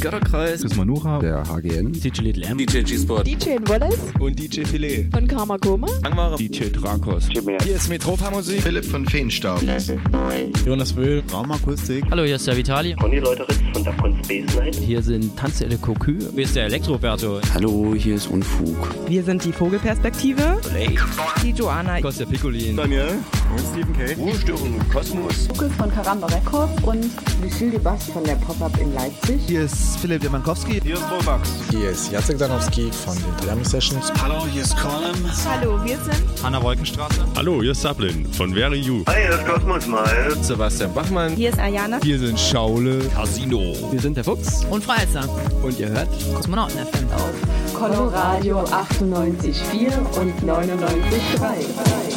Götterkreis. Hier ist Manucha. Der HGN. DJ Little M. DJ G-Sport. DJ Wallace. Und DJ Filet. Von Karma Koma. Angmare. DJ Drakos. Hier ist Metropa Musik. Philipp von Feenstaub. Jonas Böhl. Raumakustik. Hallo, hier ist der Vitali. Conny Leuteritz von Dapcon Space Night. Hier sind Tanzelle Cocu. Hier ist der Elektroberto. Hallo, hier ist Unfug. Wir sind die Vogelperspektive. Blake. Die Joanna. Kostja Piccolin. Daniel. Und Stephen K. Ruhestörung Kosmos. Lukas von Karamba Records und Lucille Bass von der Pop-Up in Leipzig. Hier ist Philipp Demankowski. Hier ist Robax. Hier ist Jacek Danowski von den Triami Sessions. Hallo, hier ist Colin. Hallo, wir sind Hanna Wolkenstraße. Hallo, hier ist Sablin von Very You. Hi, hier ist Cosmos Mal. Sebastian Bachmann. Hier ist Ayana. Hier sind Schaule. Casino. Wir sind der Fuchs. Und Freizer. Und ihr hört Kosmonauten FM. Auf Coloradio 98,4 und 99,3.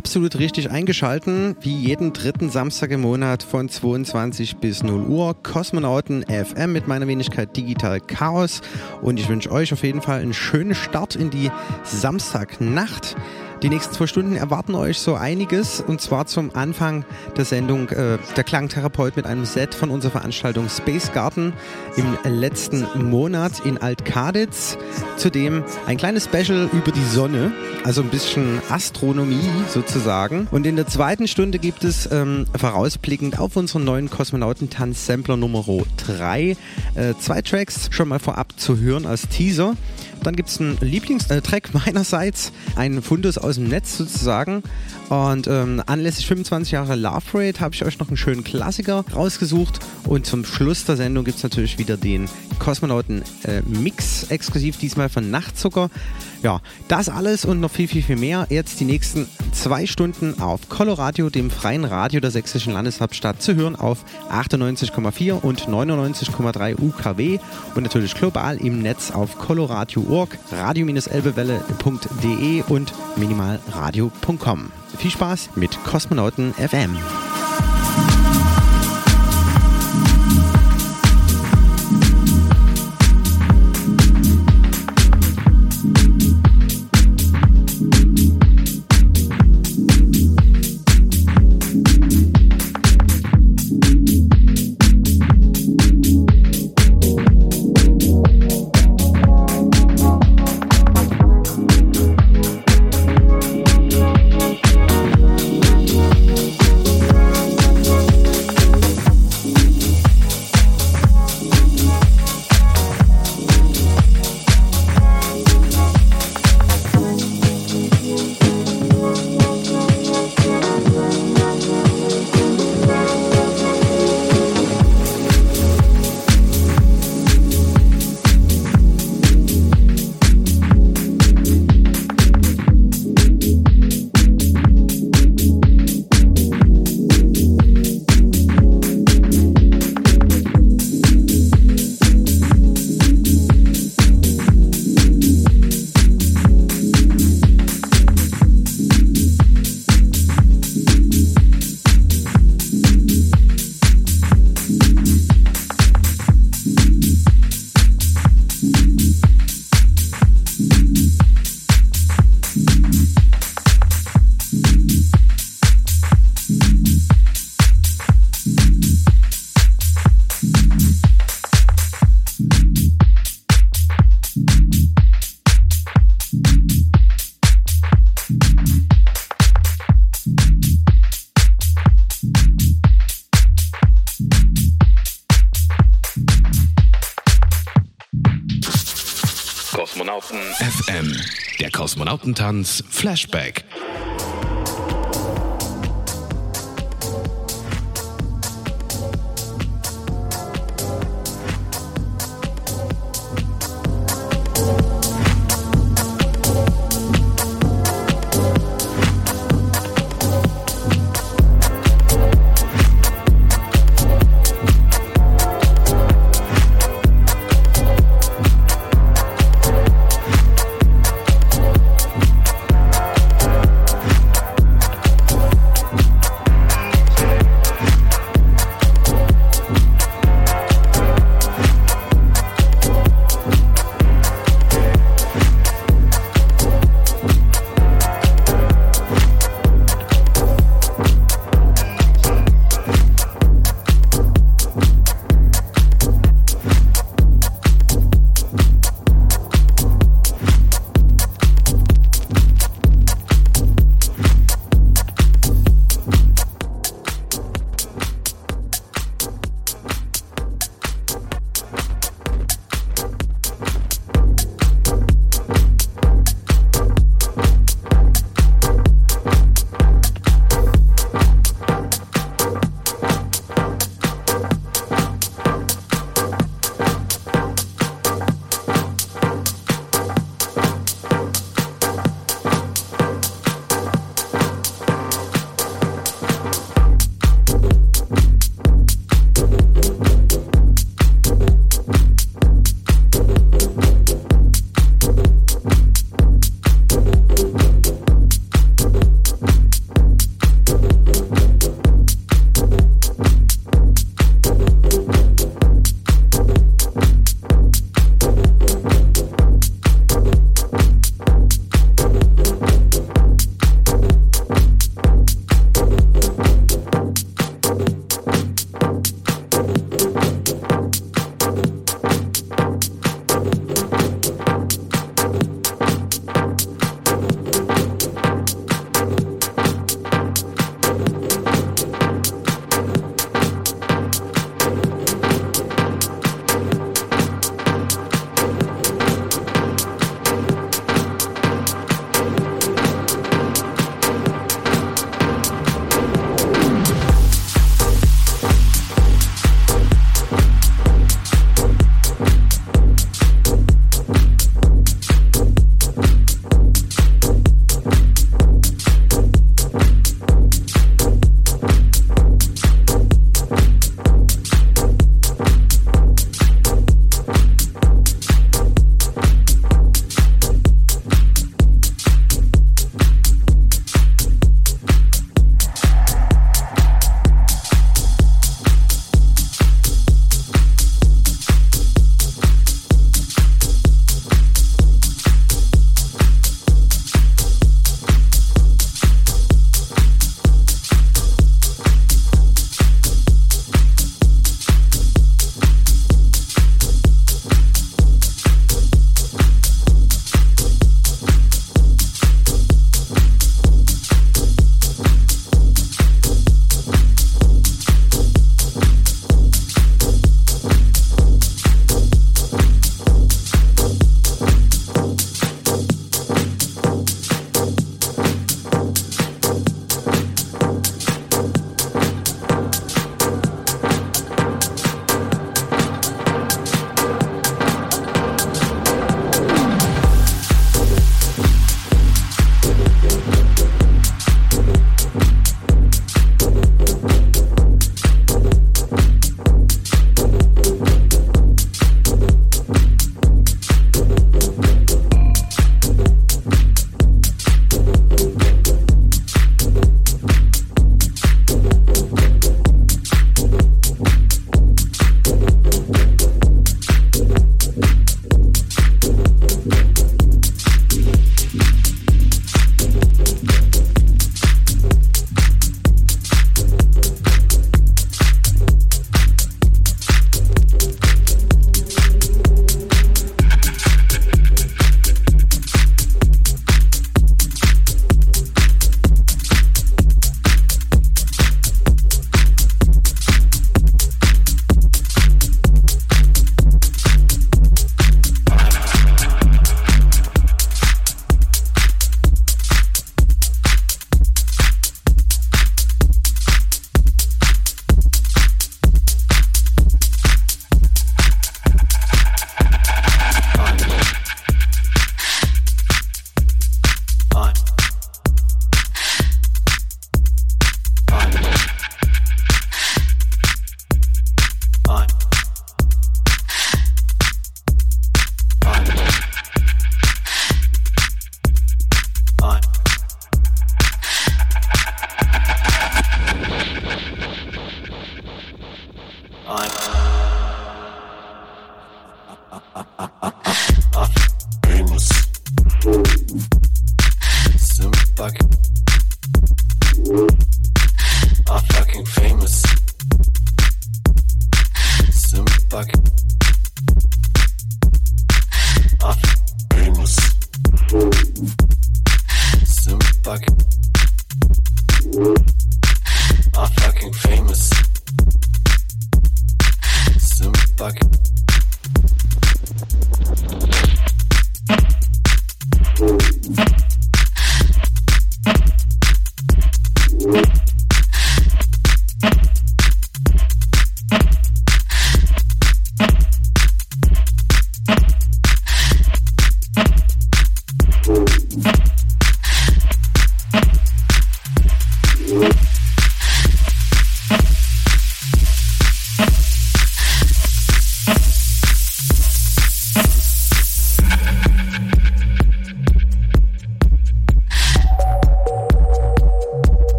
Absolut richtig eingeschalten, wie jeden dritten Samstag im Monat von 22 bis 0 Uhr. Kosmonauten FM mit meiner Wenigkeit Digital Chaos. Und ich wünsche euch auf jeden Fall einen schönen Start in die Samstagnacht. Die nächsten zwei Stunden erwarten euch so einiges und zwar zum Anfang der Sendung äh, der Klangtherapeut mit einem Set von unserer Veranstaltung Space Garden im letzten Monat in Altkaditz. Zudem ein kleines Special über die Sonne, also ein bisschen Astronomie sozusagen. Und in der zweiten Stunde gibt es ähm, vorausblickend auf unseren neuen Kosmonautentanz-Sampler Nummer 3 äh, zwei Tracks schon mal vorab zu hören als Teaser. Dann gibt es einen Lieblingstrack meinerseits, einen Fundus aus dem Netz sozusagen. Und ähm, anlässlich 25 Jahre Love Parade habe ich euch noch einen schönen Klassiker rausgesucht. Und zum Schluss der Sendung gibt es natürlich wieder den Kosmonauten äh, Mix, exklusiv diesmal von Nachtzucker. Ja, das alles und noch viel, viel, viel mehr. Jetzt die nächsten zwei Stunden auf Coloradio, dem freien Radio der sächsischen Landeshauptstadt, zu hören auf 98,4 und 99,3 UKW und natürlich global im Netz auf coloradio.org, radio-elbewelle.de und minimalradio.com. Viel Spaß mit Kosmonauten FM. Der Kosmonautentanz Flashback.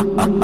ah, ah.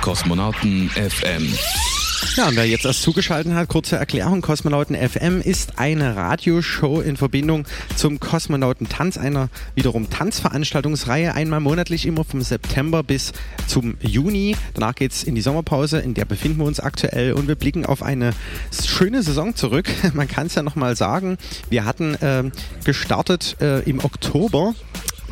Kosmonauten FM. Ja, und wer jetzt erst zugeschaltet hat, kurze Erklärung. Kosmonauten FM ist eine Radioshow in Verbindung zum Kosmonautentanz, einer wiederum Tanzveranstaltungsreihe, einmal monatlich immer vom September bis zum Juni. Danach geht's in die Sommerpause, in der befinden wir uns aktuell und wir blicken auf eine schöne Saison zurück. Man kann es ja nochmal sagen. Wir hatten äh, gestartet äh, im Oktober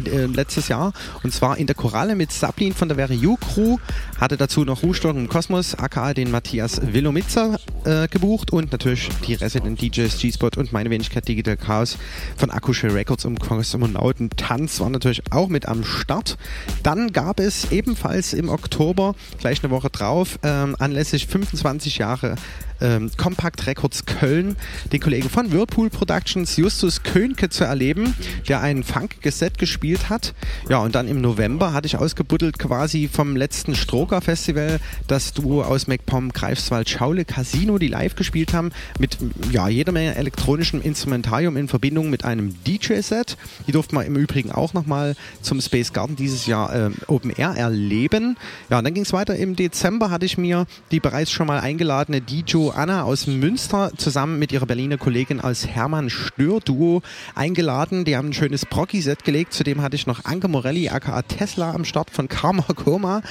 äh, letztes Jahr und zwar in der Koralle mit Sablin von der You Crew, hatte dazu noch Ruhestörung im Kosmos, aka den Matthias Willomitzer äh, gebucht und natürlich die Resident DJs G-Spot und meine Wenigkeit Digital Chaos von Akusche Records und Kosmonauten Tanz waren natürlich auch mit am Start. Dann gab es ebenfalls im Oktober, gleich eine Woche drauf, ähm, anlässlich 25 Jahre ähm, Compact Records Köln, den Kollegen von Whirlpool Productions, Justus Könke, zu erleben, der ein funkiges Set gespielt hat. Ja, und dann im November hatte ich ausgebuddelt quasi vom letzten Stroker Festival das Duo aus MacPom Greifswald Schaule Casino, die live gespielt haben, mit ja, jeder Menge elektronischem Instrumentarium in Verbindung mit einem DJ-Set. Die durften wir im Übrigen auch nochmal zum Space Garden dieses Jahr äh, Open Air erleben. Ja, und dann ging es weiter. Im Dezember hatte ich mir die bereits schon mal eingeladene DJ Anna aus Münster zusammen mit ihrer Berliner Kollegin als Hermann Stör Duo eingeladen. Die haben ein schönes Procky-Set gelegt. Zudem hatte ich noch Anke Morelli aka Tesla am Start von Karma Koma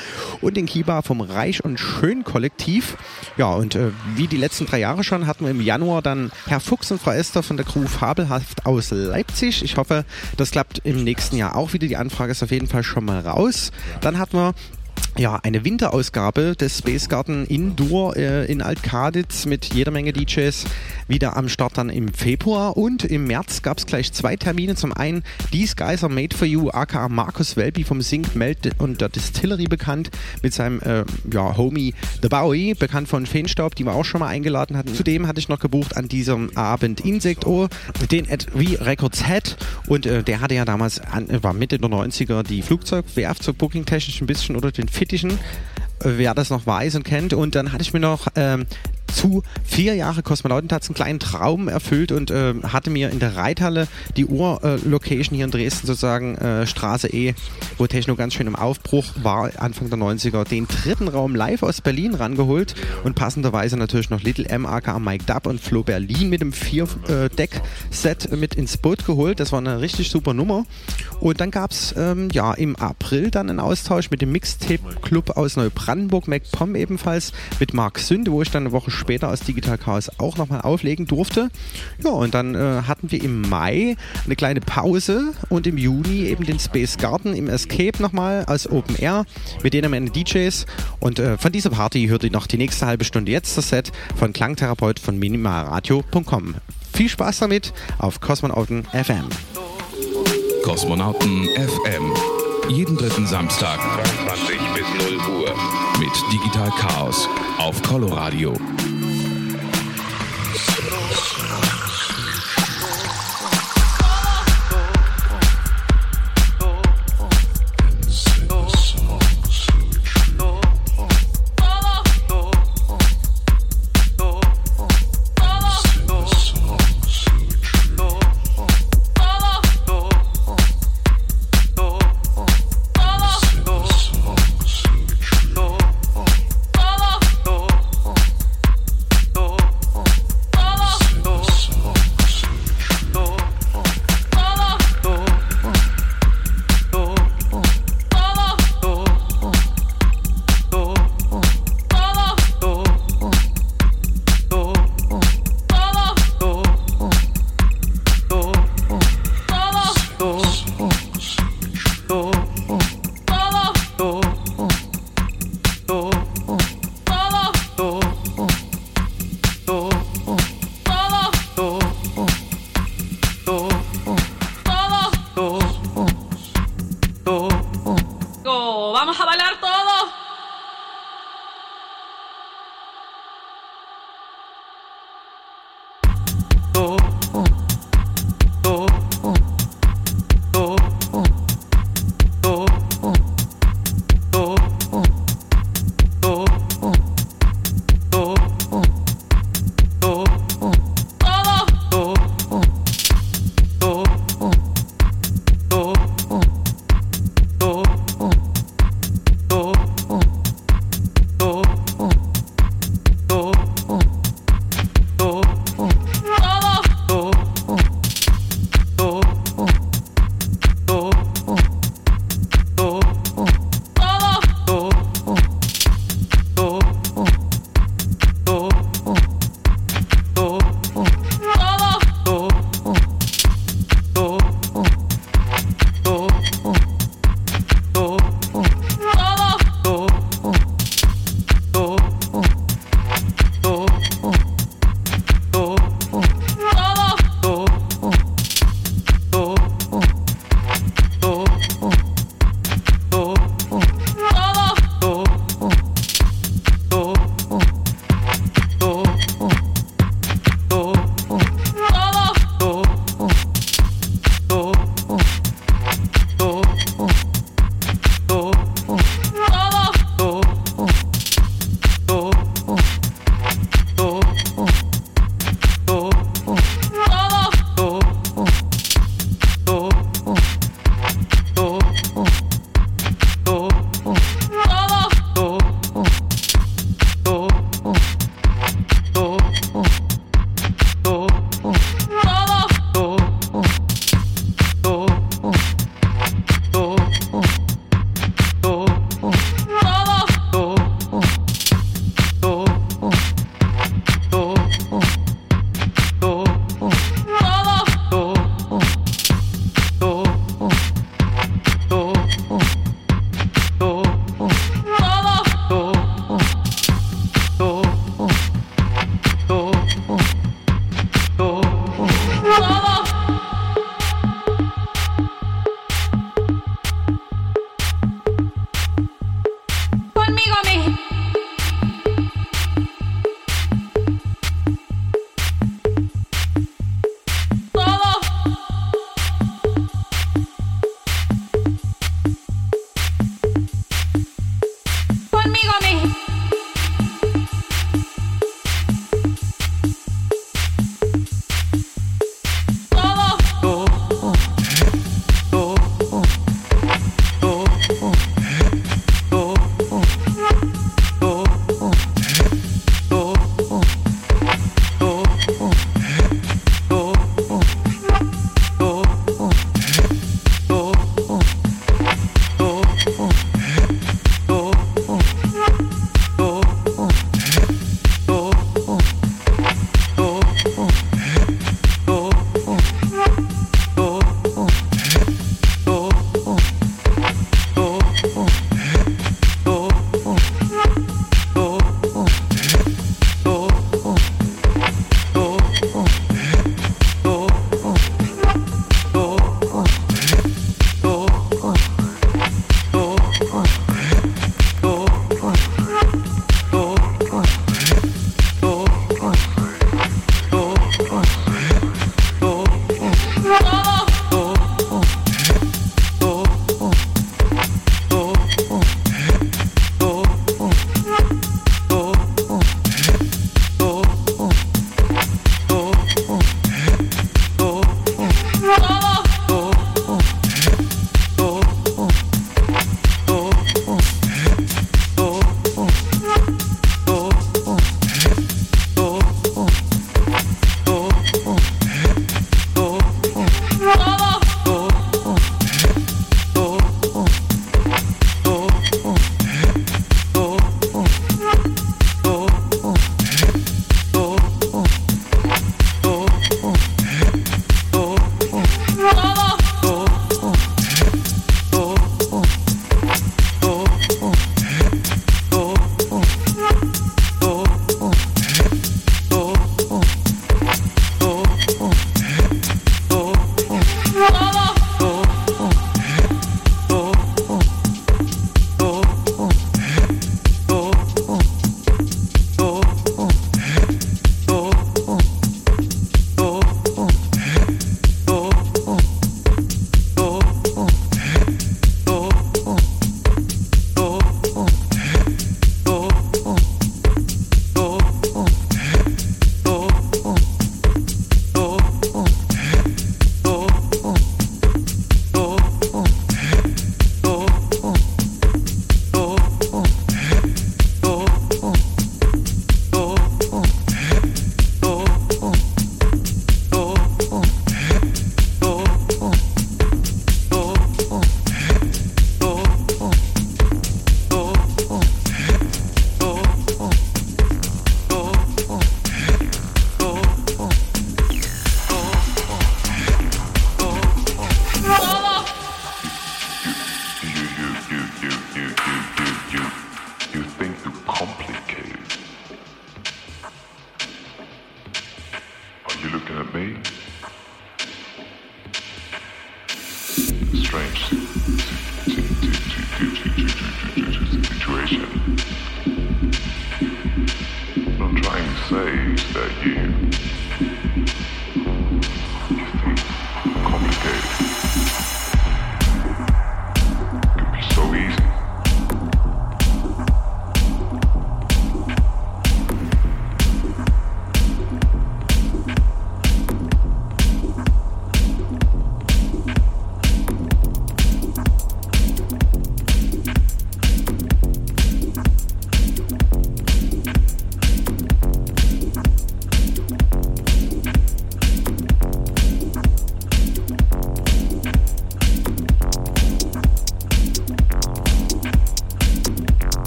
und den Kiba vom Reich und Schön Kollektiv. Ja, und äh, wie die letzten drei Jahre schon hatten wir im Januar dann Herr Fuchs und Frau Esther von der Crew Fabelhaft aus Leipzig. Ich hoffe, das klappt im nächsten Jahr auch wieder. Die Anfrage ist auf jeden Fall schon mal raus. Dann hatten wir ja, eine Winterausgabe des Space Garden Indoor äh, in Altkaditz mit jeder Menge DJs wieder am Start dann im Februar und im März gab es gleich zwei Termine. Zum einen These Guys are Made for You, aka Markus Welby vom Sync Melt und der Distillery bekannt mit seinem äh, ja, Homie The Bowie, bekannt von Feenstaub, die wir auch schon mal eingeladen hatten. Zudem hatte ich noch gebucht an diesem Abend Insect O, den at V Records Head und äh, der hatte ja damals, an, war Mitte der 90er die Flugzeugwerft so bookingtechnisch ein bisschen oder den Fittichen wer das noch weiß und kennt. Und dann hatte ich mir noch ähm, zu vier Jahre Kosmonautentanz einen kleinen Traum erfüllt und äh, hatte mir in der Reithalle die Ur-Location hier in Dresden sozusagen äh, Straße E, wo Techno ganz schön im Aufbruch war, Anfang der 90er, den dritten Raum live aus Berlin rangeholt und passenderweise natürlich noch Little M, aka Mike Dub und Flo Berlin mit dem Vier-Deck-Set mit ins Boot geholt. Das war eine richtig super Nummer. Und dann gab es ähm, ja, im April dann einen Austausch mit dem Mixtape-Club aus Neubrandenburg, MacPom ebenfalls, mit Mark Sünde, wo ich dann eine Woche später aus Digital Chaos auch nochmal auflegen durfte. Ja, und dann äh, hatten wir im Mai eine kleine Pause und im Juni eben den Space Garden im Escape nochmal als Open Air mit denen Menge DJs. Und äh, von dieser Party hört ihr noch die nächste halbe Stunde jetzt das Set von Klangtherapeut von minimalradio.com. Viel Spaß damit auf Kosmonauten FM. Kosmonauten FM. Jeden dritten Samstag 22 bis 0 Uhr Digital Chaos auf Coloradio.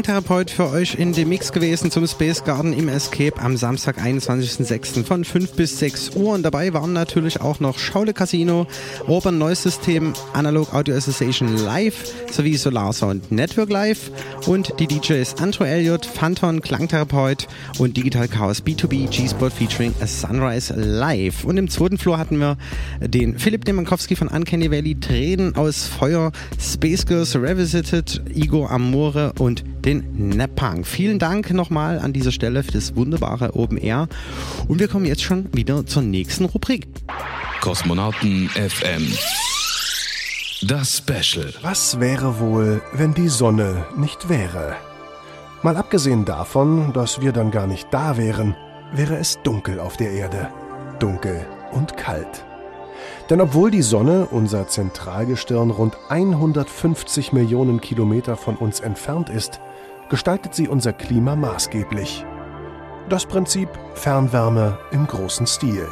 Klangtherapeut für euch in dem Mix gewesen zum Space Garden im Escape am Samstag, 21.06. von 5 bis 6 Uhr. Und dabei waren natürlich auch noch Schaule Casino, Urban Noise System, Analog Audio Association Live sowie Solar Sound Network Live und die DJs Andrew Elliott, Phanton, Klangtherapeut und Digital Chaos B2B G-Spot featuring A Sunrise Live. Und im zweiten Floor hatten wir den Philipp Demankowski von Uncanny Valley, Tränen aus Feuer, Space Girls Revisited, Igor Amore und den Nepang. Vielen Dank nochmal an dieser Stelle für das wunderbare Open Air. Und wir kommen jetzt schon wieder zur nächsten Rubrik. Kosmonauten FM. Das Special. Was wäre wohl, wenn die Sonne nicht wäre? Mal abgesehen davon, dass wir dann gar nicht da wären, wäre es dunkel auf der Erde. Dunkel und kalt. Denn obwohl die Sonne, unser Zentralgestirn, rund 150 Millionen Kilometer von uns entfernt ist, gestaltet sie unser Klima maßgeblich. Das Prinzip Fernwärme im großen Stil.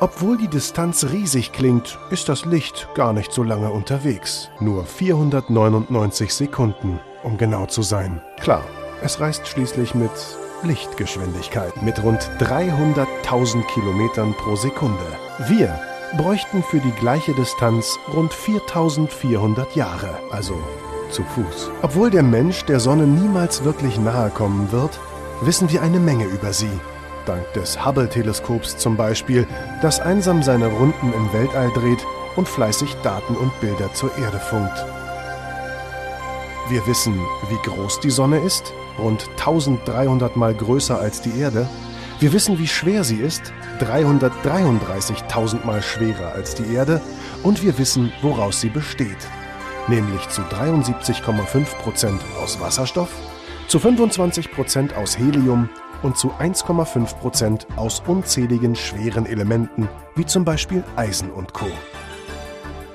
Obwohl die Distanz riesig klingt, ist das Licht gar nicht so lange unterwegs. Nur 499 Sekunden, um genau zu sein. Klar, es reist schließlich mit Lichtgeschwindigkeit, mit rund 300.000 Kilometern pro Sekunde. Wir bräuchten für die gleiche Distanz rund 4400 Jahre, also zu Fuß. Obwohl der Mensch der Sonne niemals wirklich nahe kommen wird, wissen wir eine Menge über sie. Dank des Hubble-Teleskops zum Beispiel, das einsam seine Runden im Weltall dreht und fleißig Daten und Bilder zur Erde funkt. Wir wissen, wie groß die Sonne ist, rund 1300 Mal größer als die Erde. Wir wissen, wie schwer sie ist, 333.000 Mal schwerer als die Erde. Und wir wissen, woraus sie besteht, nämlich zu 73,5% aus Wasserstoff, zu 25% aus Helium und zu 1,5% aus unzähligen schweren Elementen, wie zum Beispiel Eisen und Co.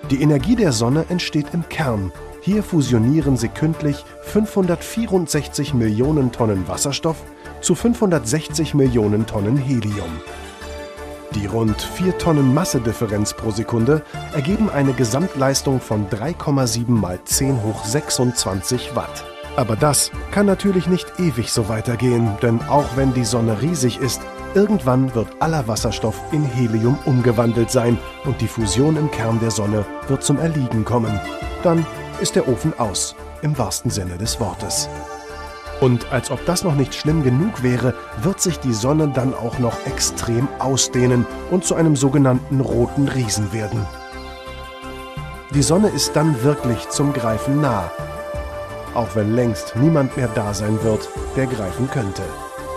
Die Energie der Sonne entsteht im Kern. Hier fusionieren sekündlich 564 Millionen Tonnen Wasserstoff zu 560 Millionen Tonnen Helium. Die rund 4 Tonnen Massedifferenz pro Sekunde ergeben eine Gesamtleistung von 3,7 mal 10 hoch 26 Watt. Aber das kann natürlich nicht ewig so weitergehen, denn auch wenn die Sonne riesig ist, irgendwann wird aller Wasserstoff in Helium umgewandelt sein und die Fusion im Kern der Sonne wird zum Erliegen kommen. Dann ist der Ofen aus, im wahrsten Sinne des Wortes. Und als ob das noch nicht schlimm genug wäre, wird sich die Sonne dann auch noch extrem ausdehnen und zu einem sogenannten roten Riesen werden. Die Sonne ist dann wirklich zum Greifen nah, auch wenn längst niemand mehr da sein wird, der greifen könnte.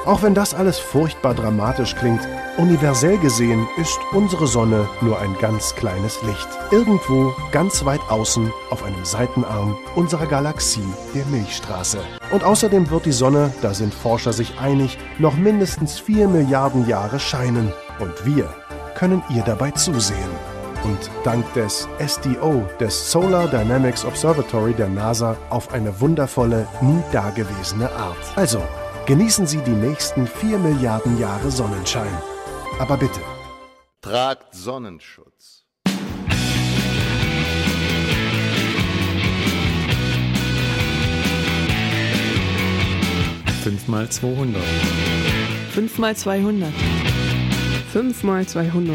Auch wenn das alles furchtbar dramatisch klingt, universell gesehen ist unsere Sonne nur ein ganz kleines Licht. Irgendwo ganz weit außen auf einem Seitenarm unserer Galaxie, der Milchstraße. Und außerdem wird die Sonne, da sind Forscher sich einig, noch mindestens 4 Milliarden Jahre scheinen. Und wir können ihr dabei zusehen. Und dank des SDO, des Solar Dynamics Observatory der NASA, auf eine wundervolle, nie dagewesene Art. Also, Genießen Sie die nächsten 4 Milliarden Jahre Sonnenschein. Aber bitte. Tragt Sonnenschutz. Fünfmal 200. Fünfmal 200. Fünfmal 200.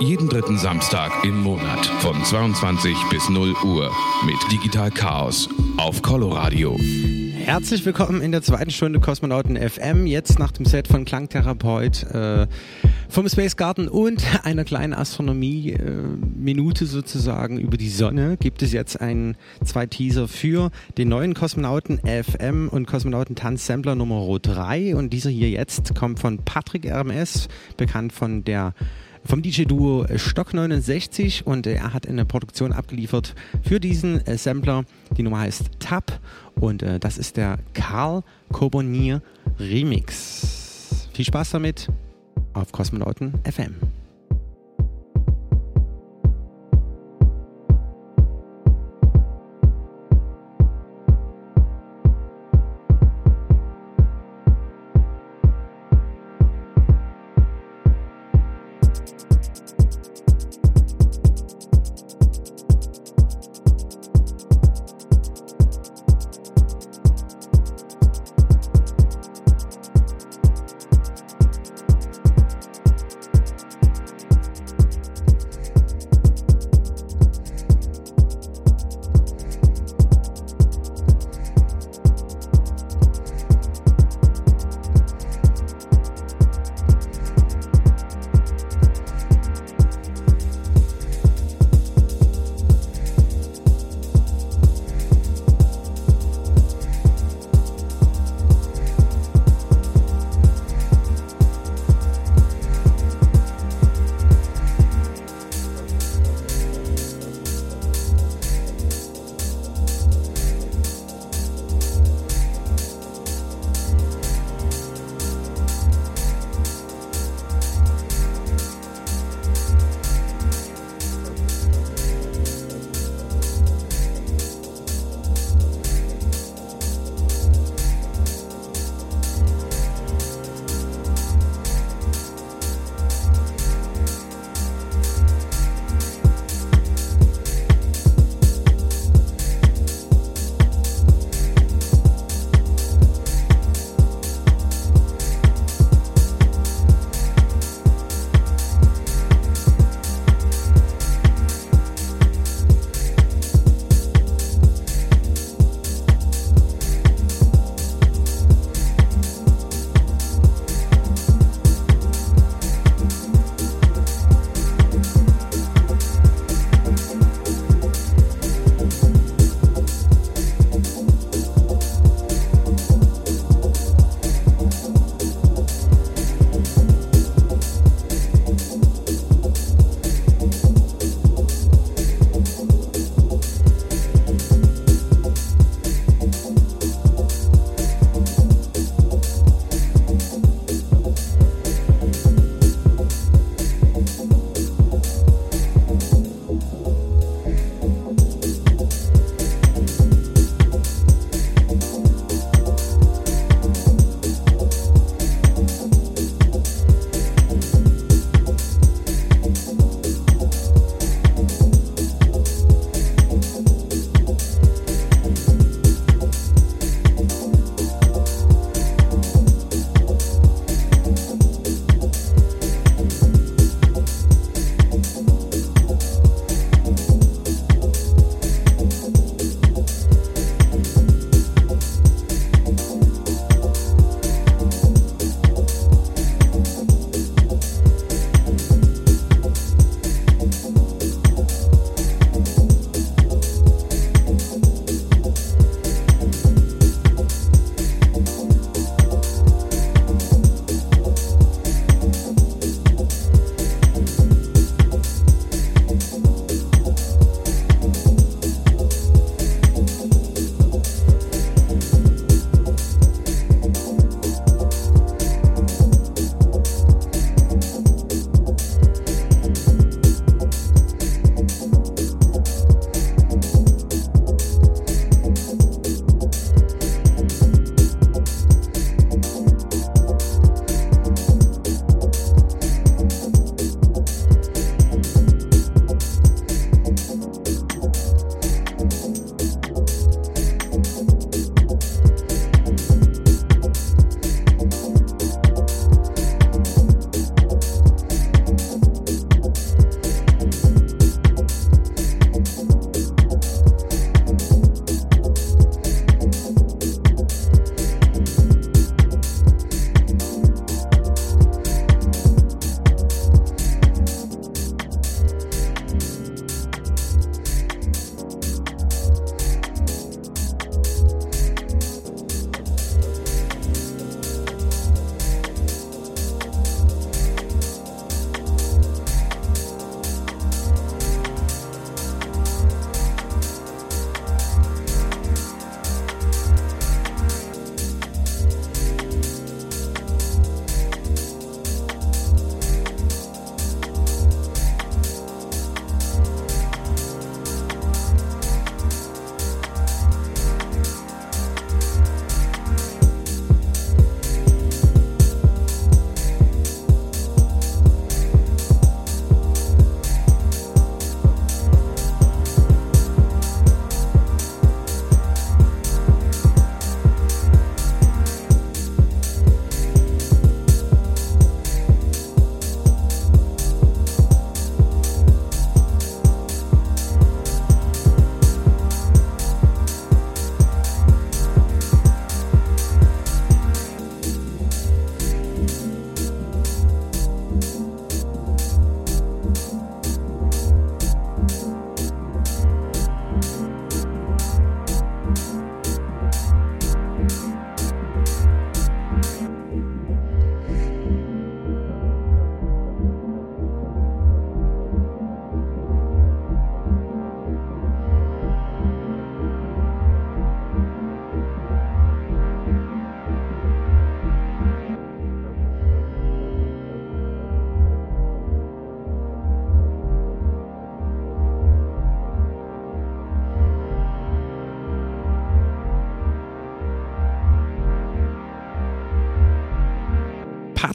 Jeden dritten Samstag im Monat von 22 bis 0 Uhr mit Digital Chaos auf Coloradio. Herzlich willkommen in der zweiten Stunde Kosmonauten FM. Jetzt nach dem Set von Klangtherapeut äh, vom Space Garden und einer kleinen Astronomie-Minute äh, sozusagen über die Sonne gibt es jetzt ein, zwei Teaser für den neuen Kosmonauten FM und Kosmonauten Tanz Sampler Nummer 3. Und dieser hier jetzt kommt von Patrick RMS, bekannt von der vom DJ-Duo Stock 69 und er hat eine Produktion abgeliefert für diesen äh, Sampler. Die Nummer heißt Tab und äh, das ist der Karl Cobonier Remix. Viel Spaß damit auf Kosmonauten FM.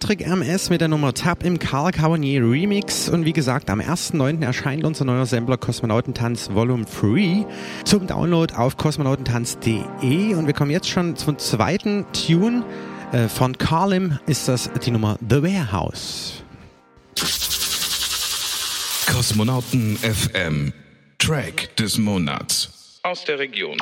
Patrick MS mit der Nummer Tab im Karl Cavanier Remix. Und wie gesagt, am 1.9. erscheint unser neuer Sampler Kosmonautentanz Volume 3 zum Download auf kosmonautentanz.de. Und wir kommen jetzt schon zum zweiten Tune. Äh, von Carlim ist das die Nummer The Warehouse. Kosmonauten FM. Track des Monats. Aus der Region.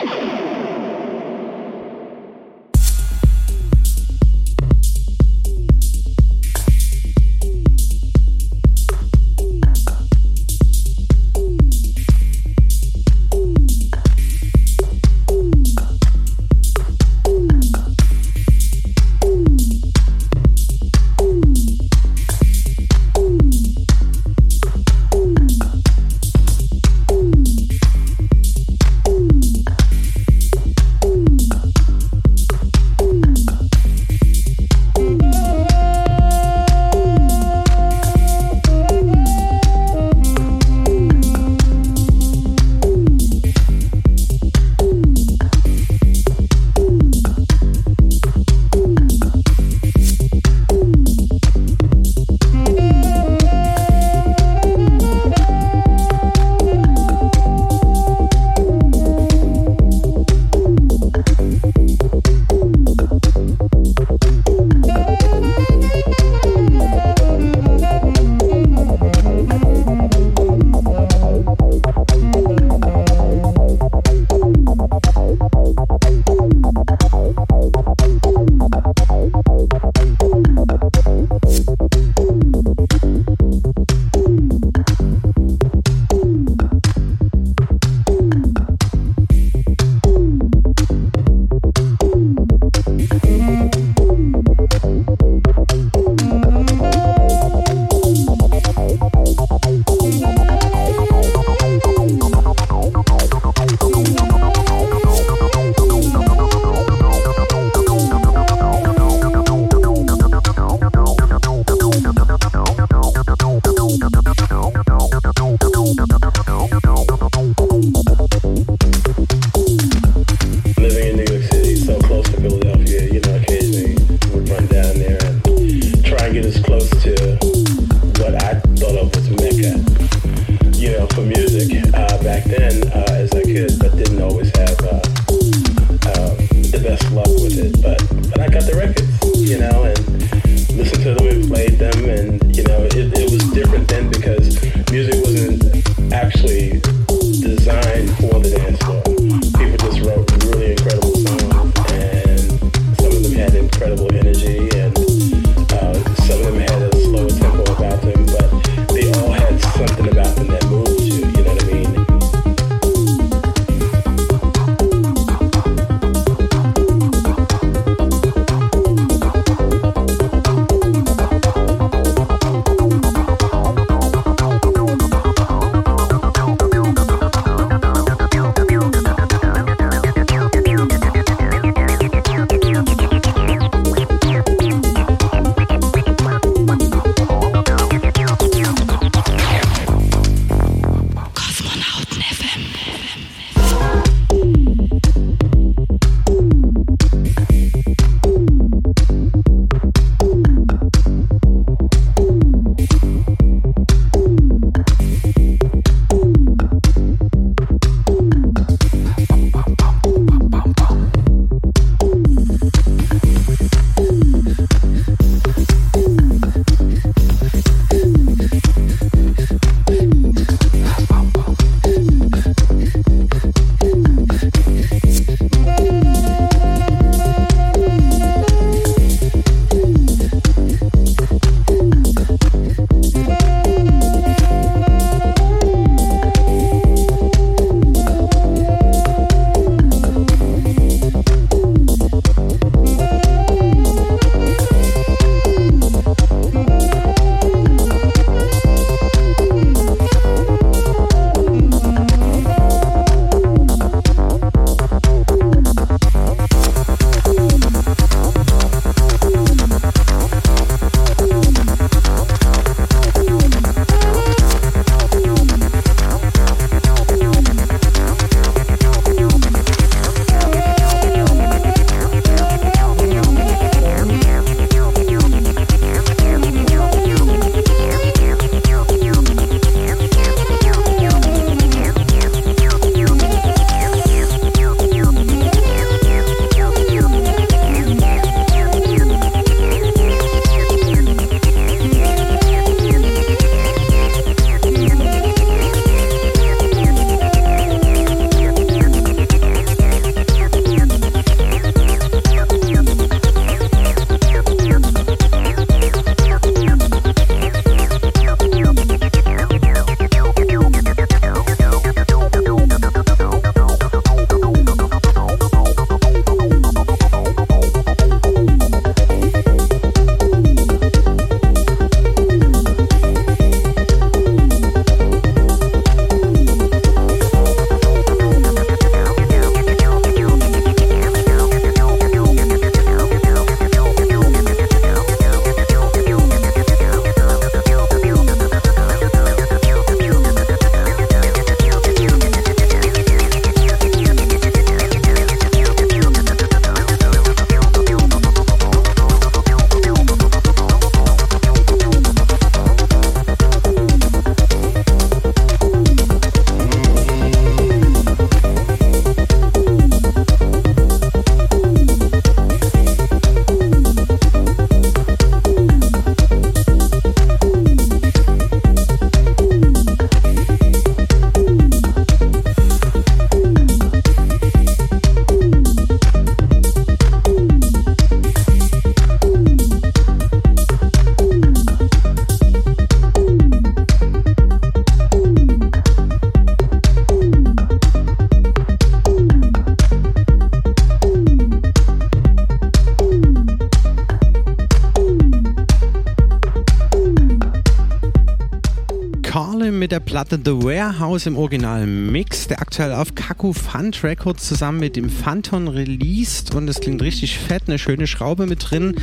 Platte The Warehouse im originalen Mix, der aktuell auf Kaku Fund Records zusammen mit dem Phantom released und es klingt richtig fett, eine schöne Schraube mit drin,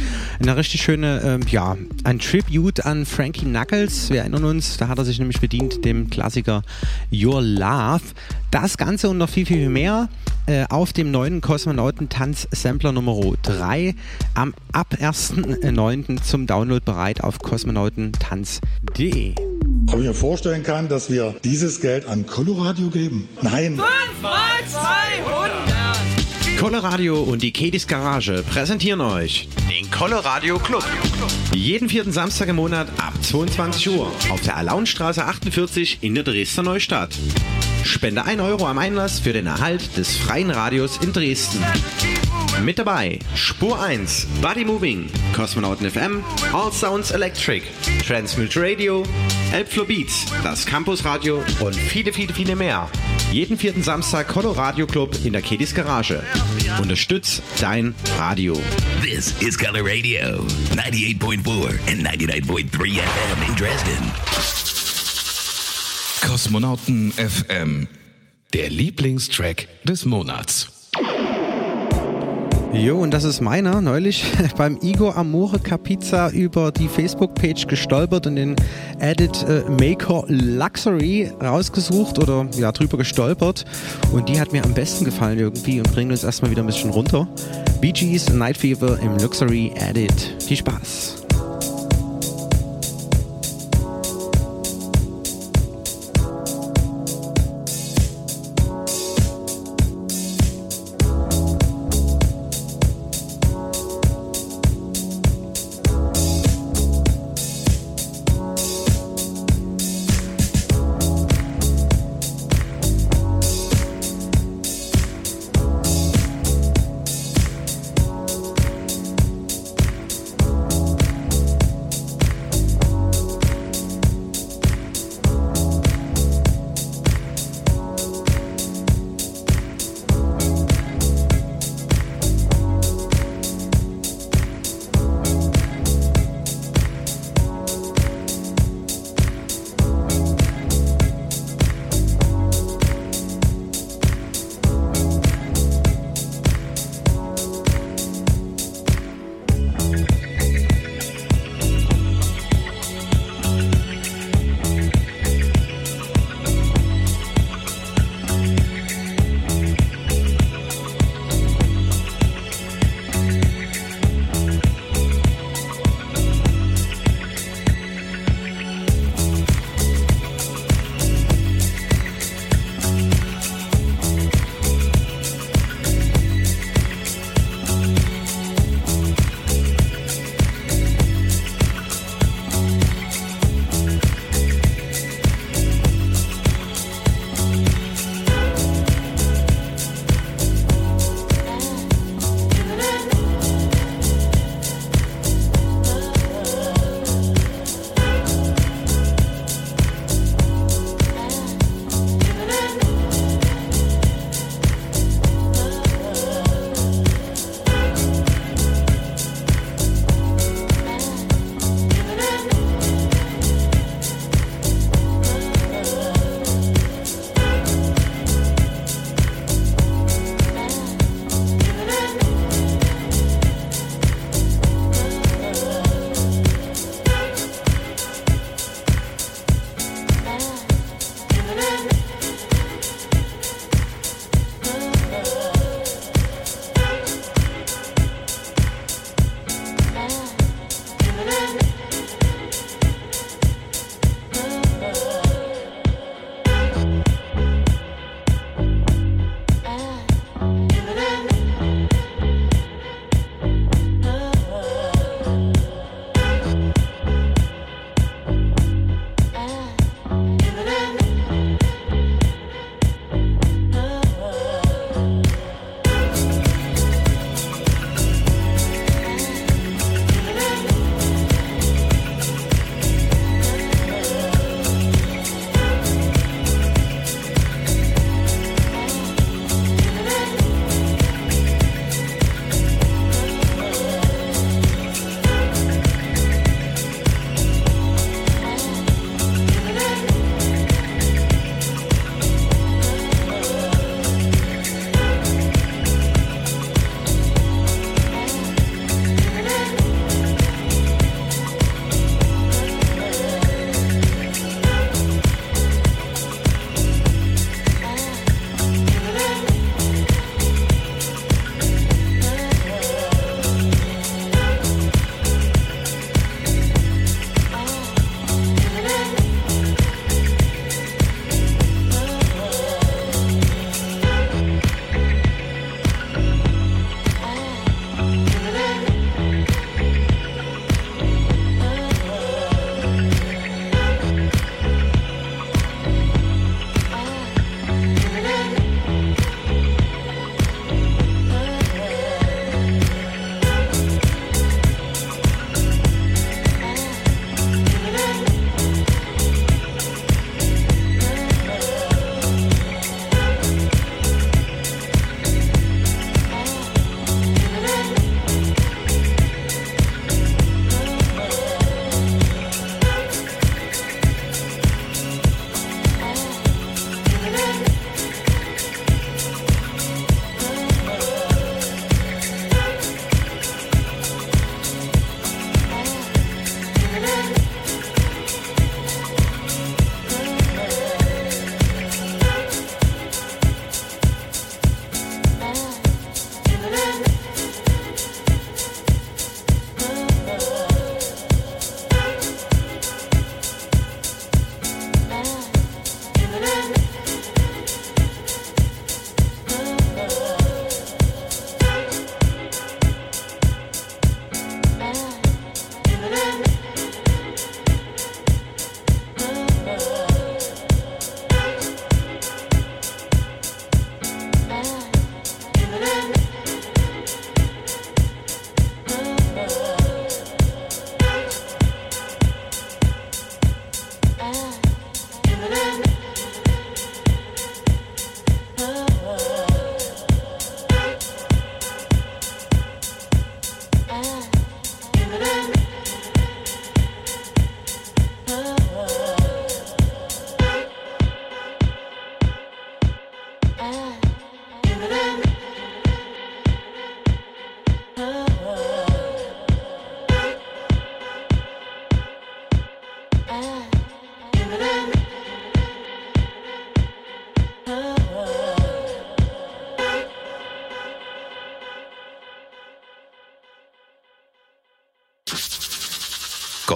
eine richtig schöne, ähm, ja, ein Tribute an Frankie Knuckles, wir erinnern uns, da hat er sich nämlich bedient, dem Klassiker Your Love. Das Ganze und noch viel, viel mehr äh, auf dem neuen Kosmonautentanz-Sampler Nummer 3 am ab 1.9. zum Download bereit auf kosmonautentanz.de. Ob ich mir vorstellen kann, dass wir dieses Geld an Coloradio geben? Nein. 5 mal 200. Coloradio und die Kedis Garage präsentieren euch den Coloradio Club. Jeden vierten Samstag im Monat ab 22 Uhr auf der Alaunstraße 48 in der Dresdner Neustadt. Spende 1 Euro am Einlass für den Erhalt des freien Radios in Dresden. Mit dabei Spur 1, Body Moving, Kosmonauten FM, All Sounds Electric, Transmute Radio, Elbflow Beats, das Campus Radio und viele, viele, viele mehr. Jeden vierten Samstag Coloradio Club in der Kedis Garage. Unterstütz dein Radio. This is Color Radio, 98.4 and 99.3 FM in Dresden. Kosmonauten FM, der Lieblingstrack des Monats. Jo, und das ist meiner. Neulich beim Igor Amore Capizza über die Facebook-Page gestolpert und den Edit äh, Maker Luxury rausgesucht oder ja, drüber gestolpert. Und die hat mir am besten gefallen irgendwie und bringt uns erstmal wieder ein bisschen runter. Bee Gees Night Fever im Luxury Edit. Viel Spaß.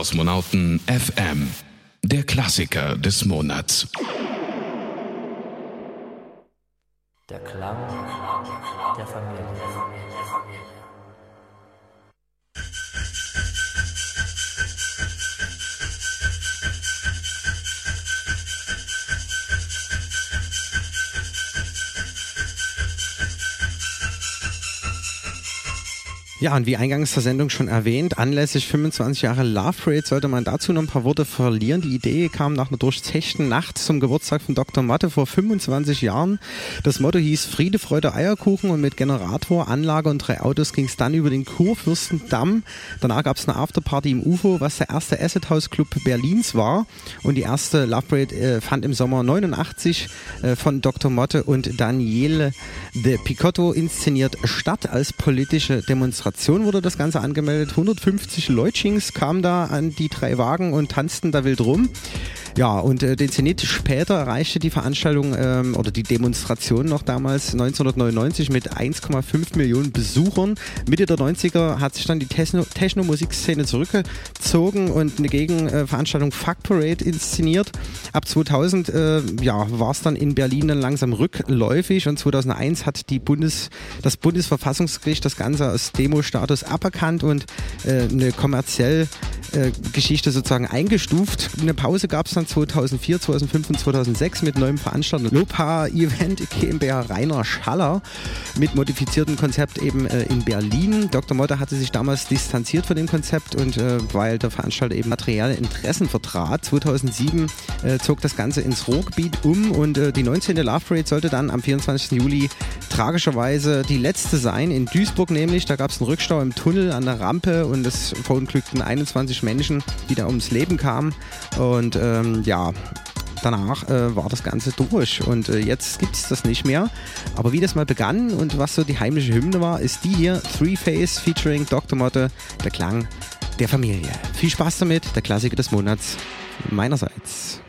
Kosmonauten FM, der Klassiker des Monats. Ja, und wie eingangs der Sendung schon erwähnt, anlässlich 25 Jahre Love Parade sollte man dazu noch ein paar Worte verlieren. Die Idee kam nach einer durchzechten Nacht zum Geburtstag von Dr. Matte vor 25 Jahren. Das Motto hieß Friede, Freude, Eierkuchen und mit Generator, Anlage und drei Autos ging es dann über den Kurfürstendamm. Danach gab es eine Afterparty im UFO, was der erste Acid House Club Berlins war. Und die erste Love Parade äh, fand im Sommer 89 äh, von Dr. Motte und Daniele de Picotto inszeniert statt als politische Demonstration wurde das Ganze angemeldet. 150 Leutschings kamen da an die drei Wagen und tanzten da wild rum. Ja, und äh, den Zenit später erreichte die Veranstaltung ähm, oder die Demonstration noch damals 1999 mit 1,5 Millionen Besuchern. Mitte der 90er hat sich dann die Techno- Techno-Musikszene zurückgezogen und eine Gegenveranstaltung Fuck Parade inszeniert. Ab 2000 äh, ja, war es dann in Berlin dann langsam rückläufig und 2001 hat die Bundes, das Bundesverfassungsgericht das Ganze als Demo-Status aberkannt und äh, eine kommerzielle äh, Geschichte sozusagen eingestuft. Eine Pause gab es dann 2004, 2005 und 2006 mit neuem Veranstalter Lopa Event GmbH Rainer Schaller mit modifiziertem Konzept eben äh, in Berlin. Dr. Motte hatte sich damals distanziert von dem Konzept und äh, weil der Veranstalter eben materielle Interessen vertrat. 2007 äh, zog das Ganze ins Ruhrgebiet um und äh, die 19. Love Parade sollte dann am 24. Juli tragischerweise die letzte sein, in Duisburg nämlich. Da gab es einen Rückstau im Tunnel an der Rampe und es verunglückten 21 Menschen, die da ums Leben kamen. Und ähm, ja, danach äh, war das Ganze durch und äh, jetzt gibt es das nicht mehr. Aber wie das mal begann und was so die heimliche Hymne war, ist die hier, Three Face featuring Dr. Motte, der Klang der Familie. Viel Spaß damit, der Klassiker des Monats meinerseits.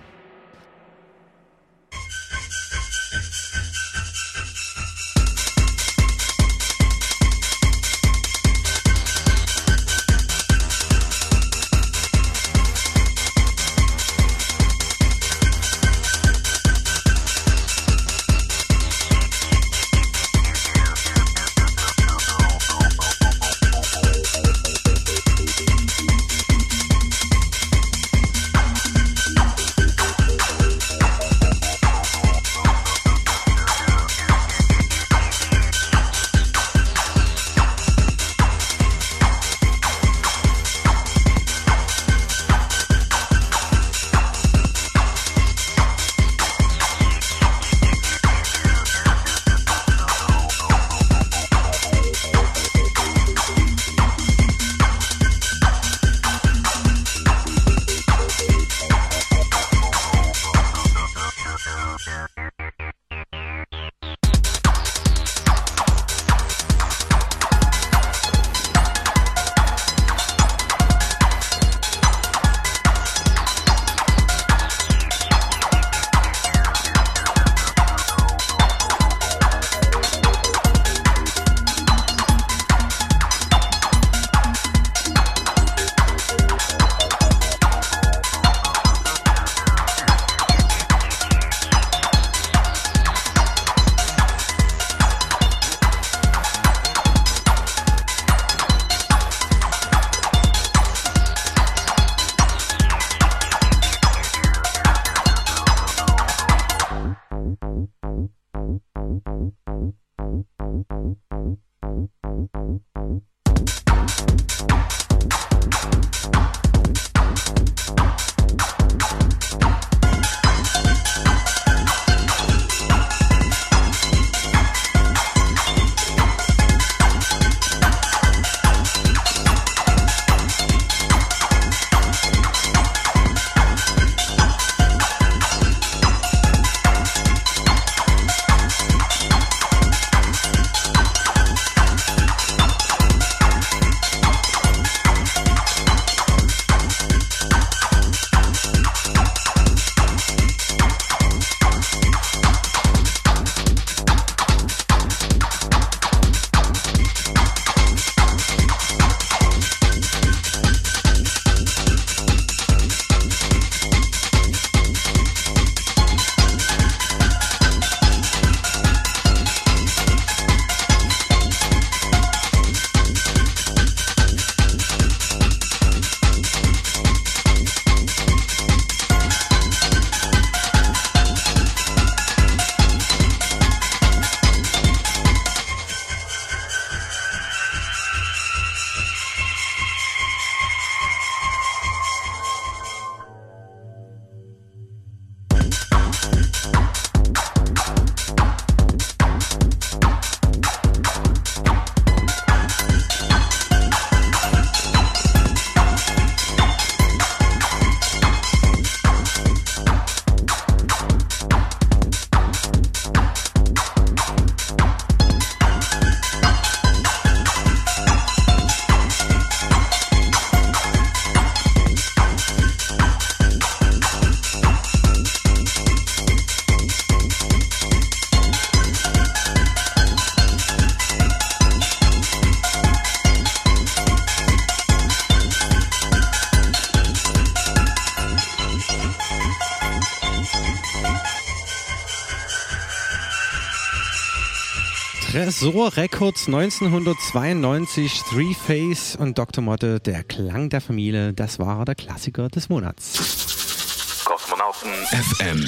Tresor Records 1992, Three Face und Dr. Motte, der Klang der Familie, das war der Klassiker des Monats. Kosmonauten FM.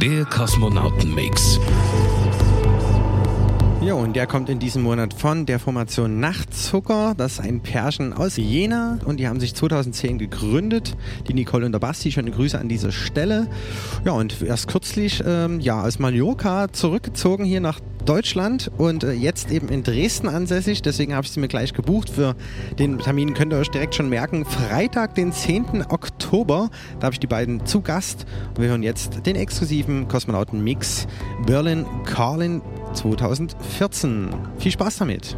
Der Kosmonautenmix. Ja, und der kommt in diesem Monat von der Formation Nachtzucker. Das ist ein Pärchen aus Jena und die haben sich 2010 gegründet. Die Nicole und der Basti, schöne Grüße an dieser Stelle. Ja, und erst kürzlich ähm, ja, aus Mallorca zurückgezogen hier nach Deutschland und äh, jetzt eben in Dresden ansässig. Deswegen habe ich sie mir gleich gebucht. Für den Termin könnt ihr euch direkt schon merken. Freitag, den 10. Oktober. Da habe ich die beiden zu Gast. Und wir hören jetzt den exklusiven Kosmonauten-Mix Berlin Carlin 2014. Viel Spaß damit!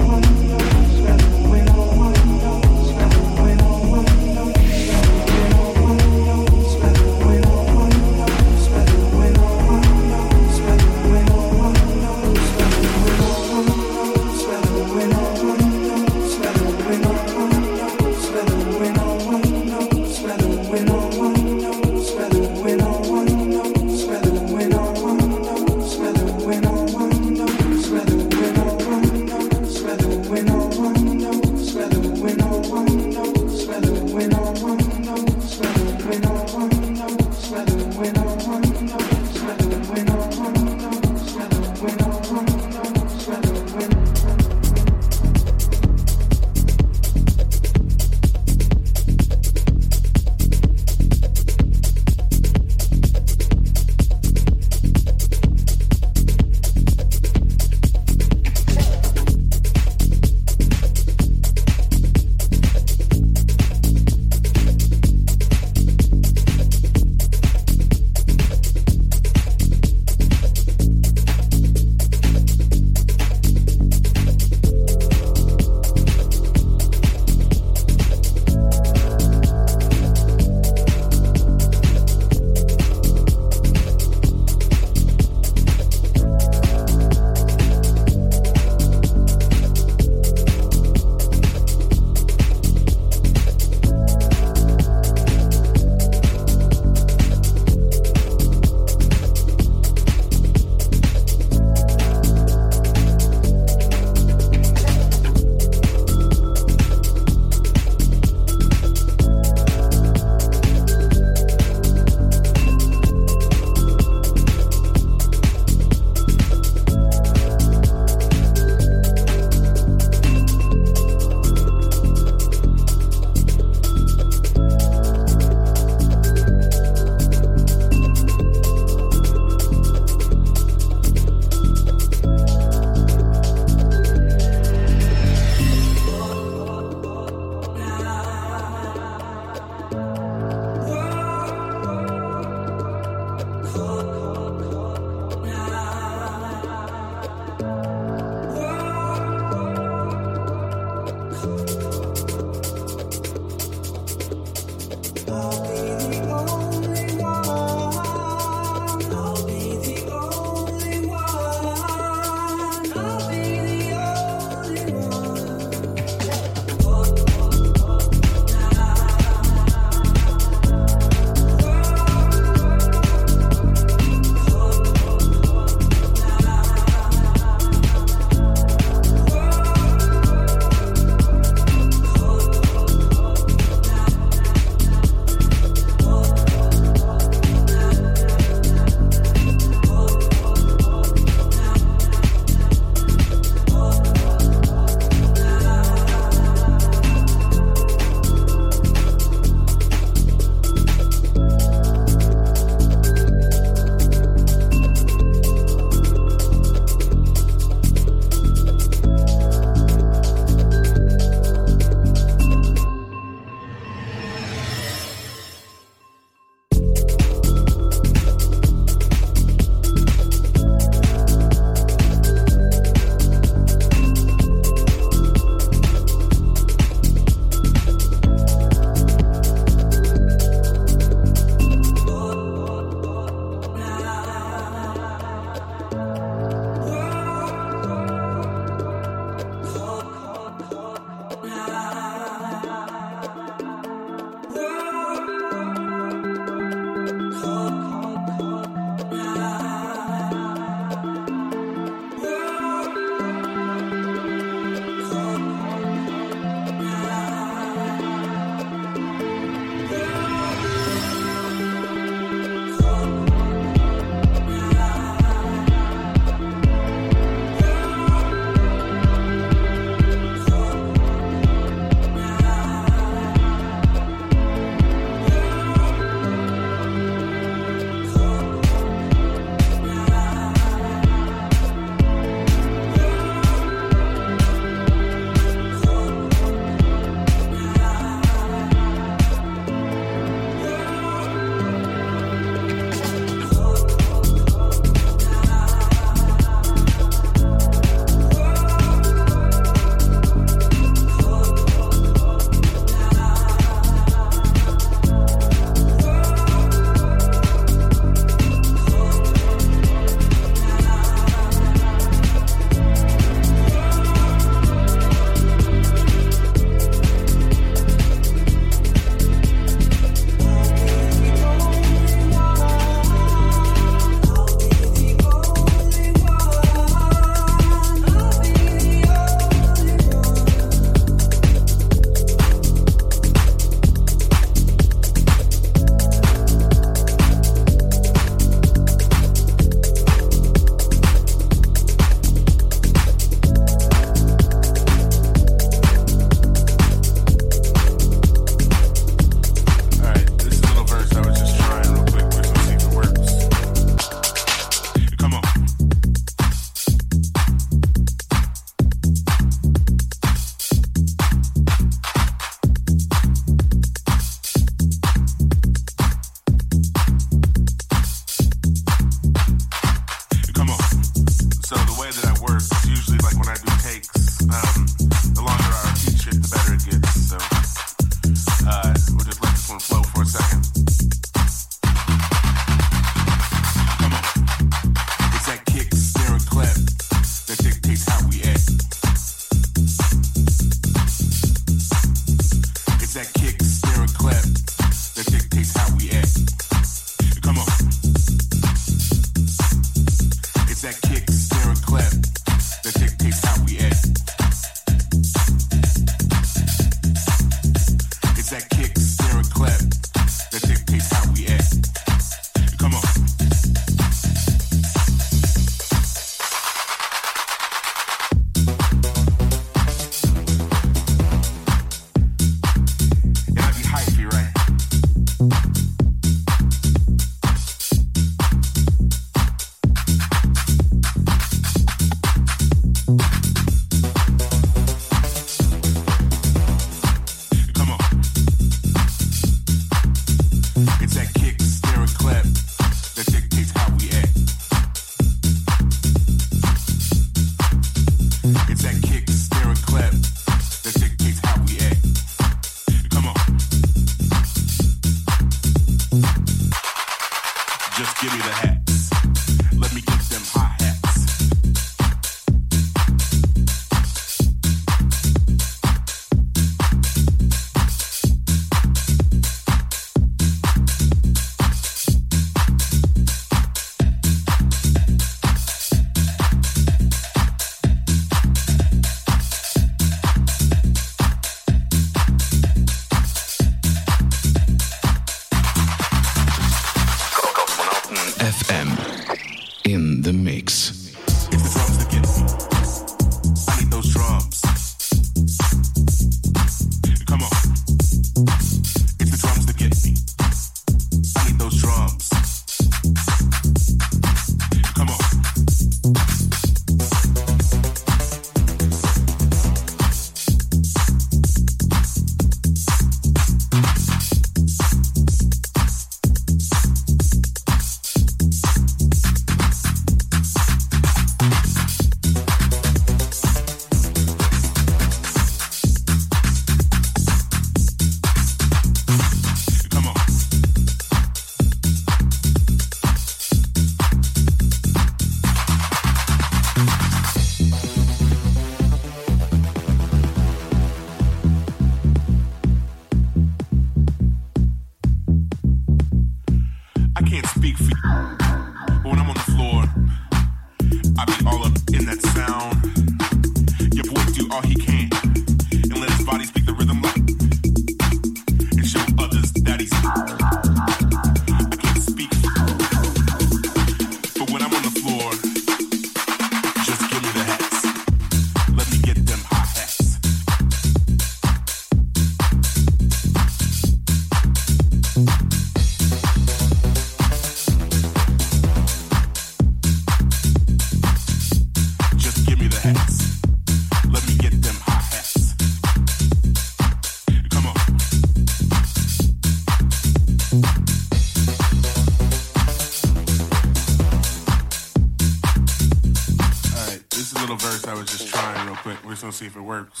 See if it works.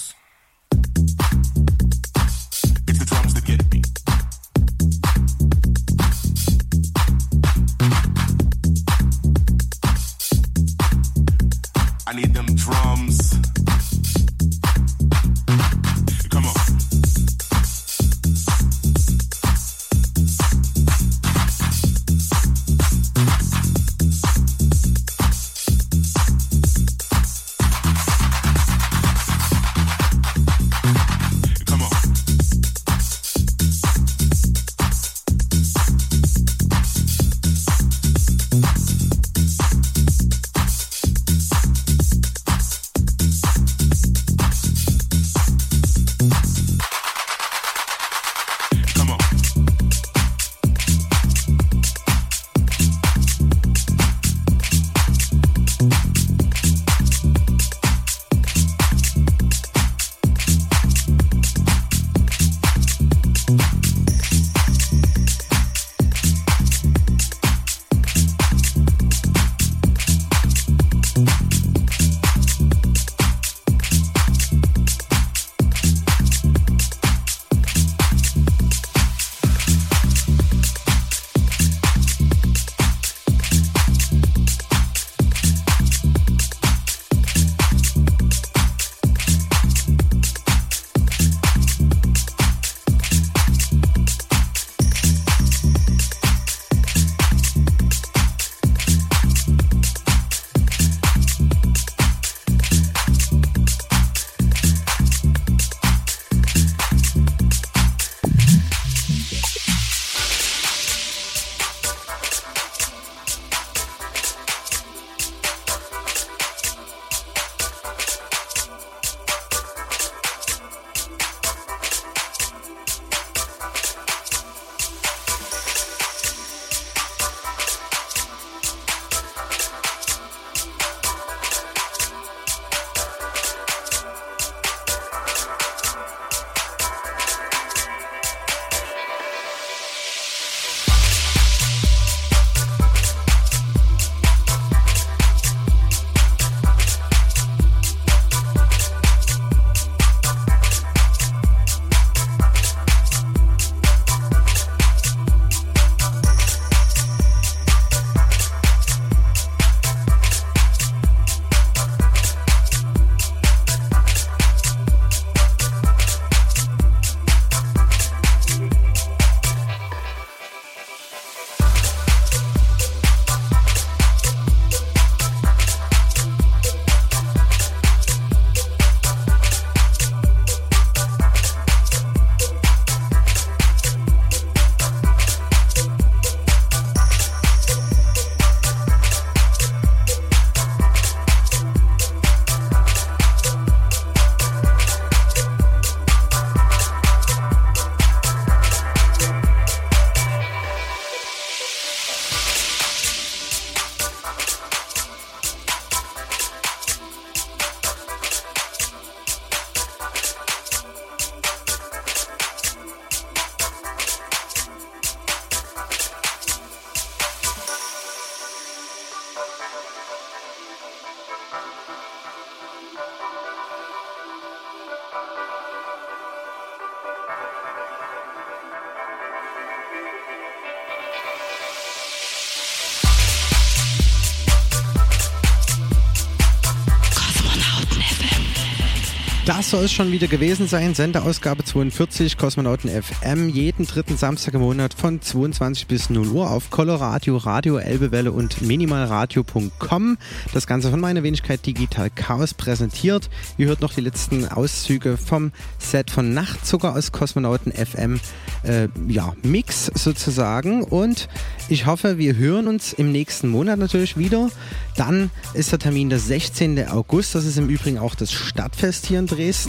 Soll es schon wieder gewesen sein. Sendeausgabe 42, Kosmonauten FM, jeden dritten Samstag im Monat von 22 bis 0 Uhr auf Coloradio, Radio Elbewelle und minimalradio.com. Das Ganze von meiner Wenigkeit Digital Chaos präsentiert. Ihr hört noch die letzten Auszüge vom Set von Nachtzucker aus Kosmonauten FM. Äh, ja, Mix sozusagen. Und ich hoffe, wir hören uns im nächsten Monat natürlich wieder. Dann ist der Termin der 16. August. Das ist im Übrigen auch das Stadtfest hier in Dresden.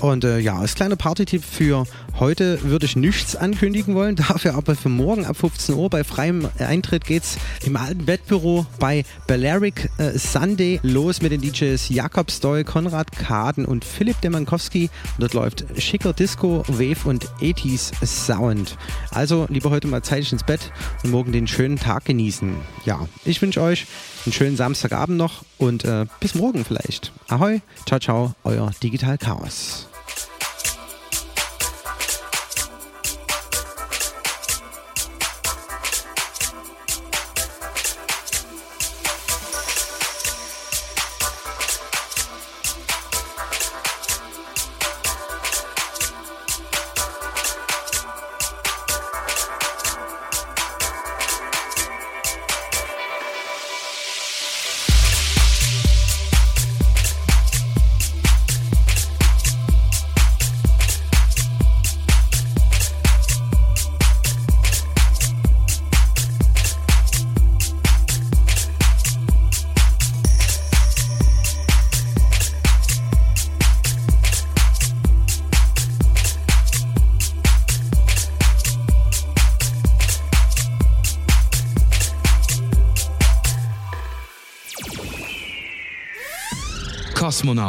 Und äh, ja, als kleiner Partytipp für heute würde ich nichts ankündigen wollen. Dafür aber für morgen ab 15 Uhr bei freiem Eintritt geht's im alten Wettbüro bei Balearic äh, Sunday los mit den DJs Jakob Stoy, Konrad Kaden und Philipp Demankowski. Und dort läuft schicker Disco, Wave und 80s Sound. Also lieber heute mal zeitig ins Bett und morgen den schönen Tag genießen. Ja, ich wünsche euch einen schönen Samstagabend noch und äh, bis morgen vielleicht. Ahoi, ciao, ciao, euer Digital Chaos.